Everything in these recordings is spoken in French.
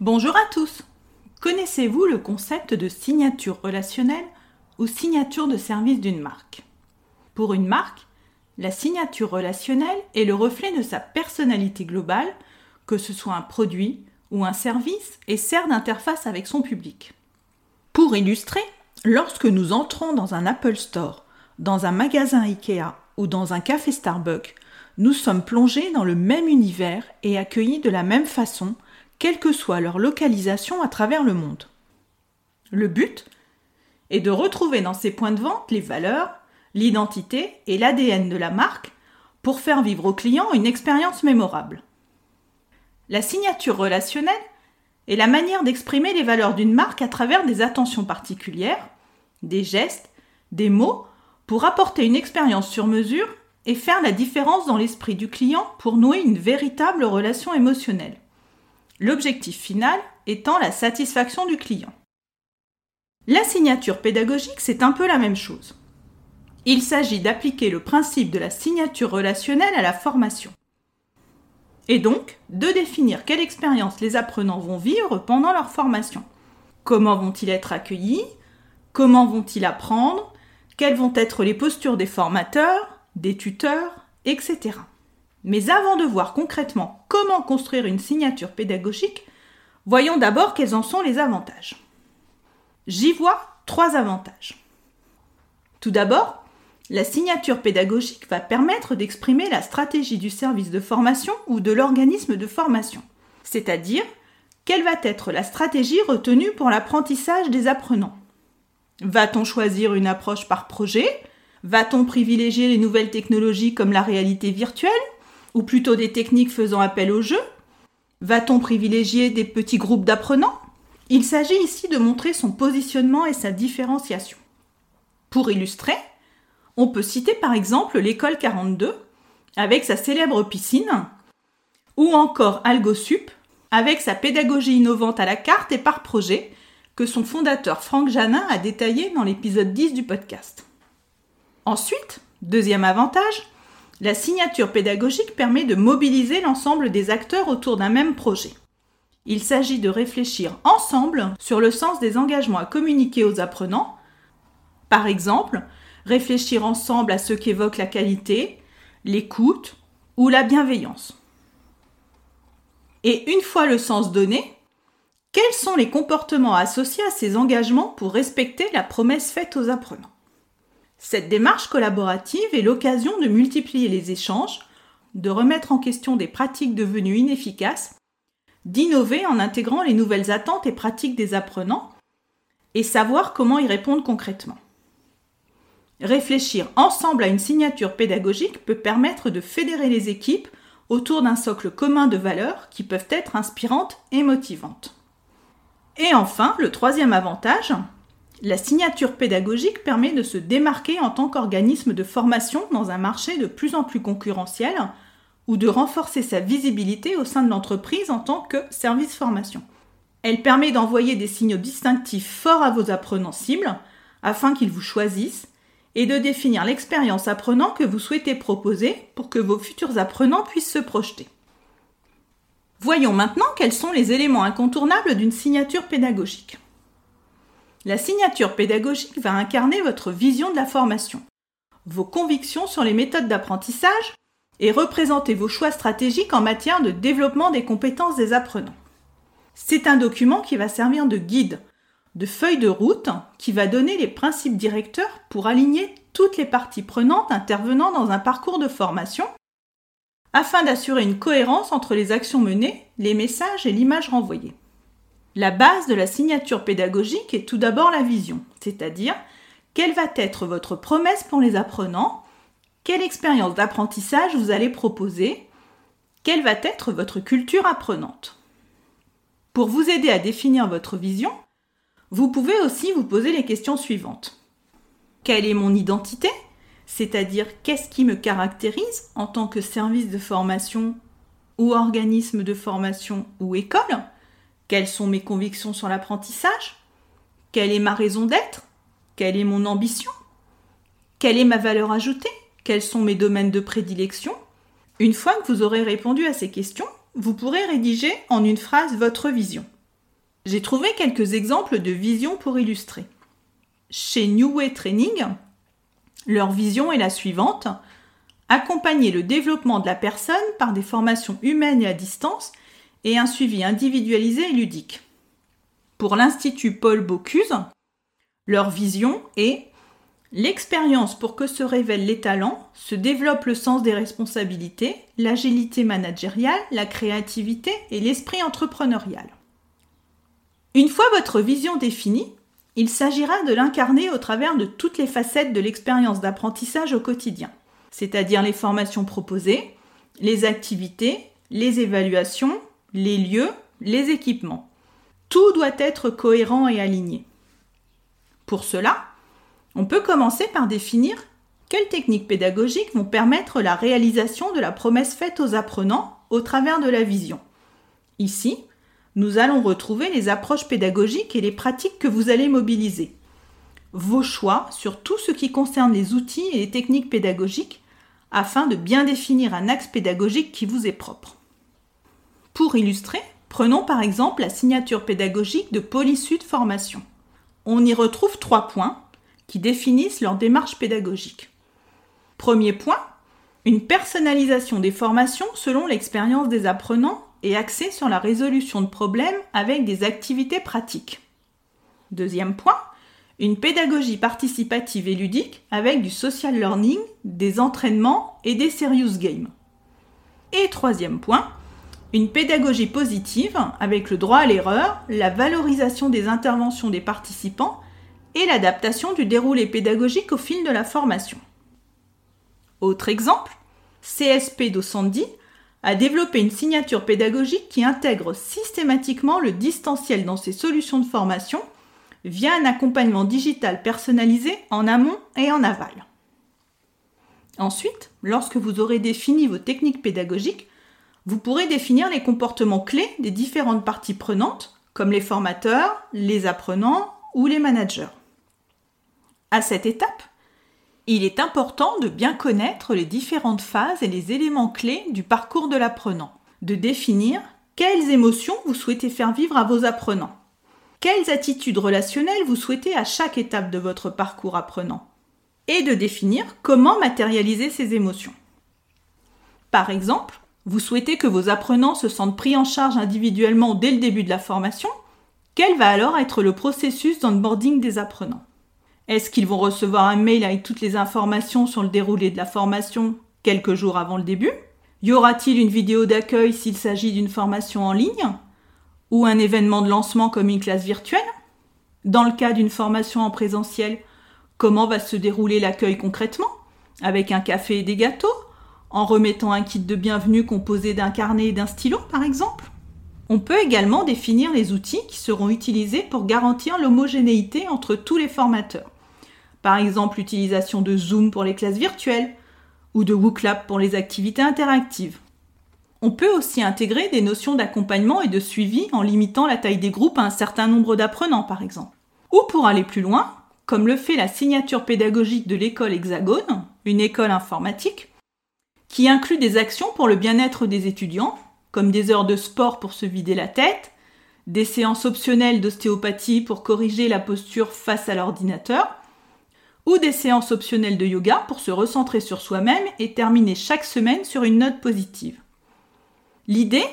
Bonjour à tous Connaissez-vous le concept de signature relationnelle ou signature de service d'une marque? Pour une marque, la signature relationnelle est le reflet de sa personnalité globale, que ce soit un produit ou un service, et sert d'interface avec son public. Pour illustrer, lorsque nous entrons dans un Apple Store, dans un magasin IKEA ou dans un café Starbucks, nous sommes plongés dans le même univers et accueillis de la même façon quelle que soit leur localisation à travers le monde. Le but est de retrouver dans ces points de vente les valeurs, l'identité et l'ADN de la marque pour faire vivre aux clients une expérience mémorable. La signature relationnelle est la manière d'exprimer les valeurs d'une marque à travers des attentions particulières, des gestes, des mots, pour apporter une expérience sur mesure et faire la différence dans l'esprit du client pour nouer une véritable relation émotionnelle l'objectif final étant la satisfaction du client. La signature pédagogique, c'est un peu la même chose. Il s'agit d'appliquer le principe de la signature relationnelle à la formation. Et donc, de définir quelle expérience les apprenants vont vivre pendant leur formation. Comment vont-ils être accueillis? Comment vont-ils apprendre? Quelles vont être les postures des formateurs, des tuteurs, etc. Mais avant de voir concrètement comment construire une signature pédagogique, voyons d'abord quels en sont les avantages. J'y vois trois avantages. Tout d'abord, la signature pédagogique va permettre d'exprimer la stratégie du service de formation ou de l'organisme de formation, c'est-à-dire quelle va être la stratégie retenue pour l'apprentissage des apprenants. Va-t-on choisir une approche par projet? Va-t-on privilégier les nouvelles technologies comme la réalité virtuelle? Ou plutôt des techniques faisant appel au jeu Va-t-on privilégier des petits groupes d'apprenants? Il s'agit ici de montrer son positionnement et sa différenciation. Pour illustrer, on peut citer par exemple l'école 42 avec sa célèbre piscine ou encore AlgoSup avec sa pédagogie innovante à la carte et par projet que son fondateur Franck Janin a détaillé dans l'épisode 10 du podcast. Ensuite, deuxième avantage, la signature pédagogique permet de mobiliser l'ensemble des acteurs autour d'un même projet. Il s'agit de réfléchir ensemble sur le sens des engagements à communiquer aux apprenants. Par exemple, réfléchir ensemble à ce qu'évoque la qualité, l'écoute ou la bienveillance. Et une fois le sens donné, quels sont les comportements associés à ces engagements pour respecter la promesse faite aux apprenants? Cette démarche collaborative est l'occasion de multiplier les échanges, de remettre en question des pratiques devenues inefficaces, d'innover en intégrant les nouvelles attentes et pratiques des apprenants, et savoir comment y répondre concrètement. Réfléchir ensemble à une signature pédagogique peut permettre de fédérer les équipes autour d'un socle commun de valeurs qui peuvent être inspirantes et motivantes. Et enfin, le troisième avantage, la signature pédagogique permet de se démarquer en tant qu'organisme de formation dans un marché de plus en plus concurrentiel ou de renforcer sa visibilité au sein de l'entreprise en tant que service formation. Elle permet d'envoyer des signaux distinctifs forts à vos apprenants cibles afin qu'ils vous choisissent et de définir l'expérience apprenant que vous souhaitez proposer pour que vos futurs apprenants puissent se projeter. Voyons maintenant quels sont les éléments incontournables d'une signature pédagogique. La signature pédagogique va incarner votre vision de la formation, vos convictions sur les méthodes d'apprentissage et représenter vos choix stratégiques en matière de développement des compétences des apprenants. C'est un document qui va servir de guide, de feuille de route qui va donner les principes directeurs pour aligner toutes les parties prenantes intervenant dans un parcours de formation afin d'assurer une cohérence entre les actions menées, les messages et l'image renvoyée. La base de la signature pédagogique est tout d'abord la vision, c'est-à-dire quelle va être votre promesse pour les apprenants, quelle expérience d'apprentissage vous allez proposer, quelle va être votre culture apprenante. Pour vous aider à définir votre vision, vous pouvez aussi vous poser les questions suivantes. Quelle est mon identité C'est-à-dire qu'est-ce qui me caractérise en tant que service de formation ou organisme de formation ou école? Quelles sont mes convictions sur l'apprentissage? Quelle est ma raison d'être? Quelle est mon ambition? Quelle est ma valeur ajoutée? Quels sont mes domaines de prédilection? Une fois que vous aurez répondu à ces questions, vous pourrez rédiger en une phrase votre vision. J'ai trouvé quelques exemples de visions pour illustrer. Chez New Way Training, leur vision est la suivante. Accompagner le développement de la personne par des formations humaines et à distance et un suivi individualisé et ludique. Pour l'Institut Paul Bocuse, leur vision est l'expérience pour que se révèlent les talents, se développe le sens des responsabilités, l'agilité managériale, la créativité et l'esprit entrepreneurial. Une fois votre vision définie, il s'agira de l'incarner au travers de toutes les facettes de l'expérience d'apprentissage au quotidien c'est-à-dire les formations proposées, les activités, les évaluations, les lieux, les équipements. Tout doit être cohérent et aligné. Pour cela, on peut commencer par définir quelles techniques pédagogiques vont permettre la réalisation de la promesse faite aux apprenants au travers de la vision. Ici, nous allons retrouver les approches pédagogiques et les pratiques que vous allez mobiliser vos choix sur tout ce qui concerne les outils et les techniques pédagogiques afin de bien définir un axe pédagogique qui vous est propre. Pour illustrer, prenons par exemple la signature pédagogique de Polysud Formation. On y retrouve trois points qui définissent leur démarche pédagogique. Premier point, une personnalisation des formations selon l'expérience des apprenants et axée sur la résolution de problèmes avec des activités pratiques. Deuxième point, une pédagogie participative et ludique avec du social learning, des entraînements et des serious games. Et troisième point, une pédagogie positive avec le droit à l'erreur, la valorisation des interventions des participants et l'adaptation du déroulé pédagogique au fil de la formation. Autre exemple, CSP Docenti a développé une signature pédagogique qui intègre systématiquement le distanciel dans ses solutions de formation via un accompagnement digital personnalisé en amont et en aval. Ensuite, lorsque vous aurez défini vos techniques pédagogiques, vous pourrez définir les comportements clés des différentes parties prenantes, comme les formateurs, les apprenants ou les managers. À cette étape, il est important de bien connaître les différentes phases et les éléments clés du parcours de l'apprenant, de définir quelles émotions vous souhaitez faire vivre à vos apprenants, quelles attitudes relationnelles vous souhaitez à chaque étape de votre parcours apprenant et de définir comment matérialiser ces émotions. Par exemple, vous souhaitez que vos apprenants se sentent pris en charge individuellement dès le début de la formation? Quel va alors être le processus d'onboarding des apprenants? Est-ce qu'ils vont recevoir un mail avec toutes les informations sur le déroulé de la formation quelques jours avant le début? Y aura-t-il une vidéo d'accueil s'il s'agit d'une formation en ligne? Ou un événement de lancement comme une classe virtuelle? Dans le cas d'une formation en présentiel, comment va se dérouler l'accueil concrètement? Avec un café et des gâteaux? En remettant un kit de bienvenue composé d'un carnet et d'un stylo, par exemple On peut également définir les outils qui seront utilisés pour garantir l'homogénéité entre tous les formateurs. Par exemple, l'utilisation de Zoom pour les classes virtuelles ou de WooClap pour les activités interactives. On peut aussi intégrer des notions d'accompagnement et de suivi en limitant la taille des groupes à un certain nombre d'apprenants, par exemple. Ou pour aller plus loin, comme le fait la signature pédagogique de l'école Hexagone, une école informatique, qui inclut des actions pour le bien-être des étudiants, comme des heures de sport pour se vider la tête, des séances optionnelles d'ostéopathie pour corriger la posture face à l'ordinateur, ou des séances optionnelles de yoga pour se recentrer sur soi-même et terminer chaque semaine sur une note positive. L'idée,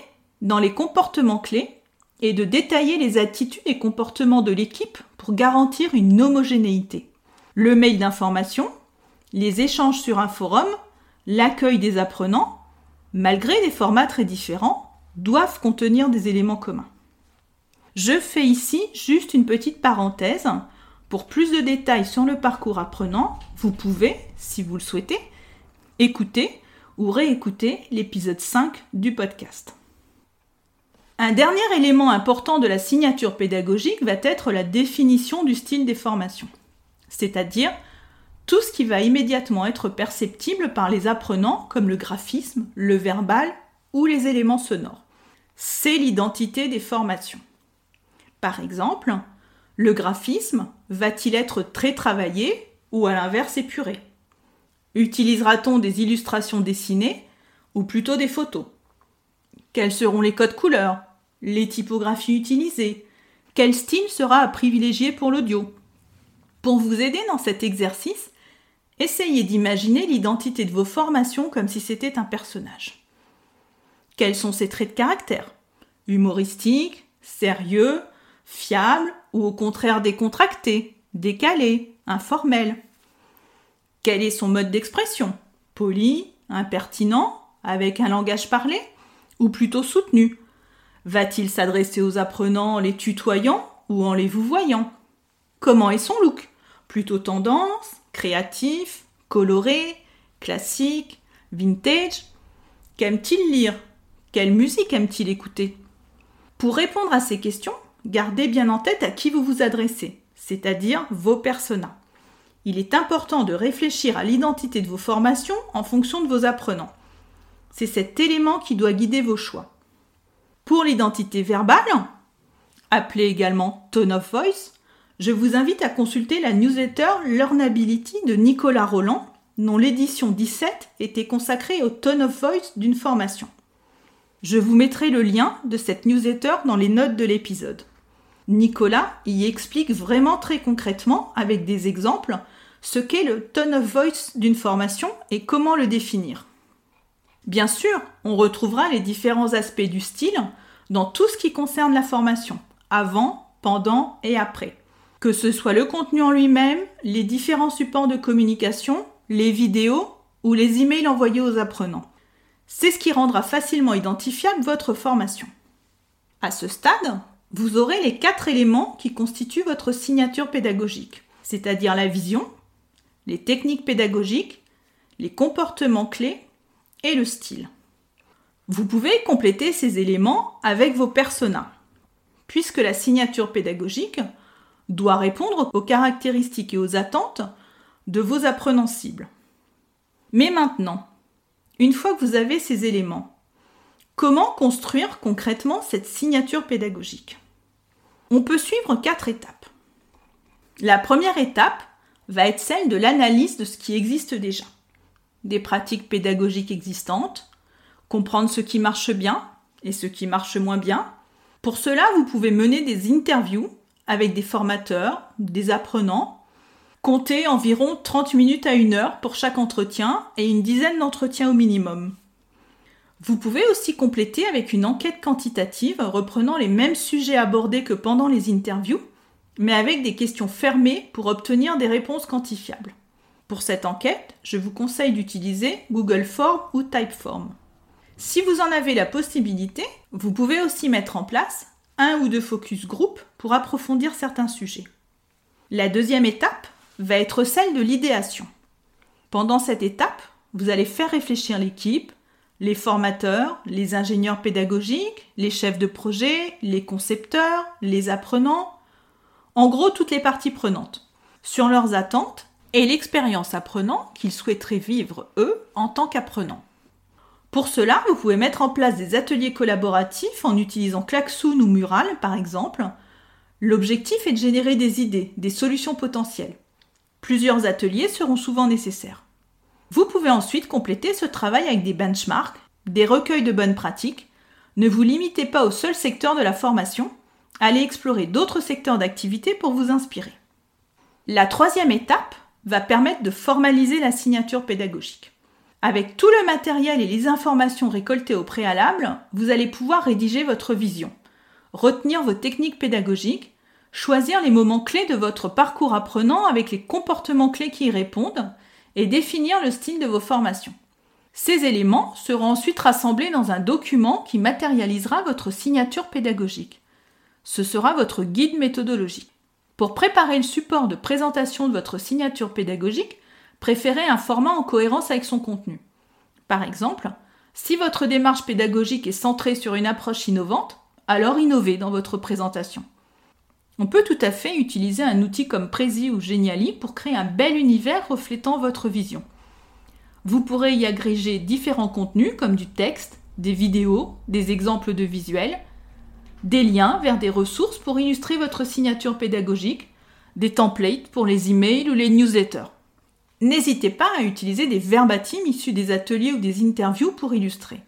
dans les comportements clés, est de détailler les attitudes et comportements de l'équipe pour garantir une homogénéité. Le mail d'information, les échanges sur un forum, l'accueil des apprenants, malgré des formats très différents, doivent contenir des éléments communs. Je fais ici juste une petite parenthèse. Pour plus de détails sur le parcours apprenant, vous pouvez, si vous le souhaitez, écouter ou réécouter l'épisode 5 du podcast. Un dernier élément important de la signature pédagogique va être la définition du style des formations, c'est-à-dire tout ce qui va immédiatement être perceptible par les apprenants comme le graphisme, le verbal ou les éléments sonores. C'est l'identité des formations. Par exemple, le graphisme va-t-il être très travaillé ou à l'inverse épuré? Utilisera-t-on des illustrations dessinées ou plutôt des photos? Quels seront les codes couleurs? Les typographies utilisées? Quel style sera à privilégier pour l'audio? Pour vous aider dans cet exercice, essayez d'imaginer l'identité de vos formations comme si c'était un personnage. Quels sont ses traits de caractère? Humoristique, sérieux, fiable ou au contraire décontracté, décalé, informel? Quel est son mode d'expression? Poli, impertinent, avec un langage parlé Ou plutôt soutenu? Va-t-il s'adresser aux apprenants en les tutoyant ou en les vouvoyant? Comment est son look? Plutôt tendance, créatif, coloré, classique, vintage. Qu'aime-t-il lire? Quelle musique aime-t-il écouter? Pour répondre à ces questions, gardez bien en tête à qui vous vous adressez, c'est-à-dire vos personas. Il est important de réfléchir à l'identité de vos formations en fonction de vos apprenants. C'est cet élément qui doit guider vos choix. Pour l'identité verbale, appelée également tone of voice, je vous invite à consulter la newsletter Learnability de Nicolas Roland, dont l'édition 17 était consacrée au tone of voice d'une formation. Je vous mettrai le lien de cette newsletter dans les notes de l'épisode. Nicolas y explique vraiment très concrètement, avec des exemples, ce qu'est le tone of voice d'une formation et comment le définir. Bien sûr, on retrouvera les différents aspects du style dans tout ce qui concerne la formation, avant, pendant et après. Que ce soit le contenu en lui-même, les différents supports de communication, les vidéos ou les emails envoyés aux apprenants. C'est ce qui rendra facilement identifiable votre formation. À ce stade, vous aurez les quatre éléments qui constituent votre signature pédagogique, c'est-à-dire la vision, les techniques pédagogiques, les comportements clés et le style. Vous pouvez compléter ces éléments avec vos personas, puisque la signature pédagogique doit répondre aux caractéristiques et aux attentes de vos apprenants cibles. Mais maintenant, une fois que vous avez ces éléments, comment construire concrètement cette signature pédagogique? On peut suivre quatre étapes. La première étape va être celle de l'analyse de ce qui existe déjà. Des pratiques pédagogiques existantes, comprendre ce qui marche bien et ce qui marche moins bien. Pour cela, vous pouvez mener des interviews avec des formateurs, des apprenants. Comptez environ 30 minutes à une heure pour chaque entretien et une dizaine d'entretiens au minimum. Vous pouvez aussi compléter avec une enquête quantitative reprenant les mêmes sujets abordés que pendant les interviews mais avec des questions fermées pour obtenir des réponses quantifiables. Pour cette enquête, je vous conseille d'utiliser Google Form ou Typeform. Si vous en avez la possibilité, vous pouvez aussi mettre en place un ou deux focus group pour approfondir certains sujets. La deuxième étape va être celle de l'idéation. Pendant cette étape, vous allez faire réfléchir l'équipe, les formateurs, les ingénieurs pédagogiques, les chefs de projet, les concepteurs, les apprenants, en gros toutes les parties prenantes, sur leurs attentes et l'expérience apprenant qu'ils souhaiteraient vivre eux en tant qu'apprenants. Pour cela, vous pouvez mettre en place des ateliers collaboratifs en utilisant Klaxoon ou Mural par exemple. L'objectif est de générer des idées, des solutions potentielles. Plusieurs ateliers seront souvent nécessaires. Vous pouvez ensuite compléter ce travail avec des benchmarks, des recueils de bonnes pratiques. Ne vous limitez pas au seul secteur de la formation, Allez explorer d'autres secteurs d'activité pour vous inspirer. La troisième étape va permettre de formaliser la signature pédagogique. Avec tout le matériel et les informations récoltées au préalable, vous allez pouvoir rédiger votre vision, retenir vos techniques pédagogiques, choisir les moments clés de votre parcours apprenant avec les comportements clés qui y répondent et définir le style de vos formations. Ces éléments seront ensuite rassemblés dans un document qui matérialisera votre signature pédagogique. Ce sera votre guide méthodologique. Pour préparer le support de présentation de votre signature pédagogique, préférez un format en cohérence avec son contenu. Par exemple, si votre démarche pédagogique est centrée sur une approche innovante, alors innovez dans votre présentation. On peut tout à fait utiliser un outil comme Prezi ou Geniali pour créer un bel univers reflétant votre vision. Vous pourrez y agréger différents contenus comme du texte, des vidéos, des exemples de visuels, des liens vers des ressources pour illustrer votre signature pédagogique, des templates pour les emails ou les newsletters. N'hésitez pas à utiliser des verbatims issus des ateliers ou des interviews pour illustrer.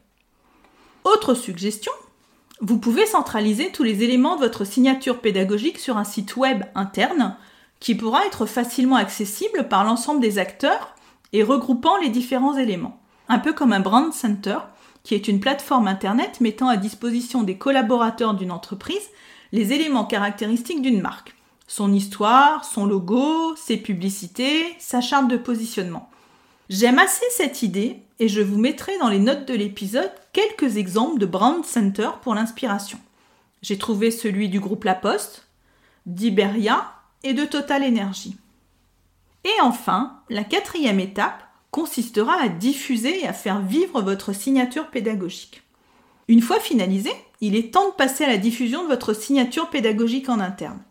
Autre suggestion, vous pouvez centraliser tous les éléments de votre signature pédagogique sur un site web interne qui pourra être facilement accessible par l'ensemble des acteurs et regroupant les différents éléments. Un peu comme un brand center qui est une plateforme Internet mettant à disposition des collaborateurs d'une entreprise les éléments caractéristiques d'une marque. Son histoire, son logo, ses publicités, sa charte de positionnement. J'aime assez cette idée et je vous mettrai dans les notes de l'épisode quelques exemples de brand center pour l'inspiration. J'ai trouvé celui du groupe La Poste, d'Iberia et de Total Energy. Et enfin, la quatrième étape, consistera à diffuser et à faire vivre votre signature pédagogique. Une fois finalisé, il est temps de passer à la diffusion de votre signature pédagogique en interne.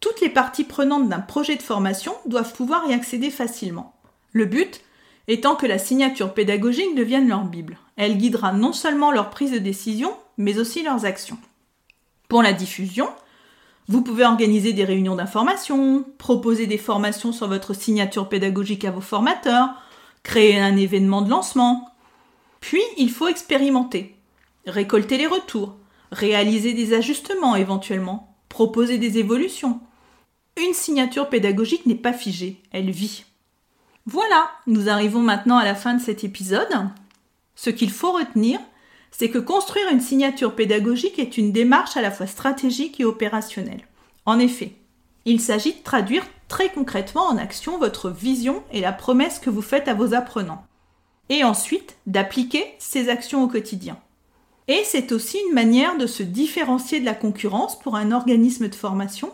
Toutes les parties prenantes d'un projet de formation doivent pouvoir y accéder facilement. Le but étant que la signature pédagogique devienne leur Bible. Elle guidera non seulement leur prise de décision, mais aussi leurs actions. Pour la diffusion, vous pouvez organiser des réunions d'information, proposer des formations sur votre signature pédagogique à vos formateurs, créer un événement de lancement. Puis, il faut expérimenter, récolter les retours, réaliser des ajustements éventuellement, proposer des évolutions. Une signature pédagogique n'est pas figée, elle vit. Voilà, nous arrivons maintenant à la fin de cet épisode. Ce qu'il faut retenir, c'est que construire une signature pédagogique est une démarche à la fois stratégique et opérationnelle. En effet, il s'agit de traduire très concrètement en action votre vision et la promesse que vous faites à vos apprenants. Et ensuite, d'appliquer ces actions au quotidien. Et c'est aussi une manière de se différencier de la concurrence pour un organisme de formation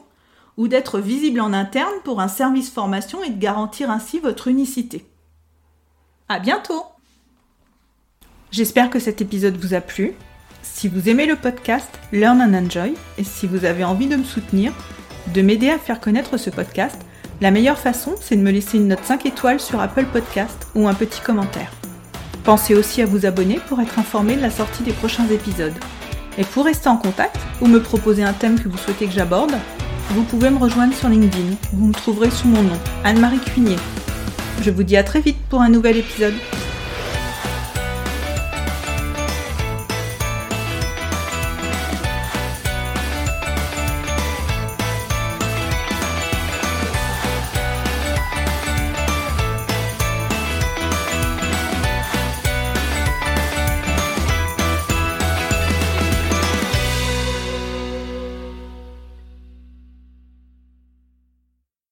ou d'être visible en interne pour un service formation et de garantir ainsi votre unicité. À bientôt! J'espère que cet épisode vous a plu. Si vous aimez le podcast Learn and Enjoy et si vous avez envie de me soutenir, de m'aider à faire connaître ce podcast, la meilleure façon, c'est de me laisser une note 5 étoiles sur Apple Podcast ou un petit commentaire. Pensez aussi à vous abonner pour être informé de la sortie des prochains épisodes. Et pour rester en contact ou me proposer un thème que vous souhaitez que j'aborde, vous pouvez me rejoindre sur LinkedIn. Vous me trouverez sous mon nom, Anne-Marie Cuinier. Je vous dis à très vite pour un nouvel épisode.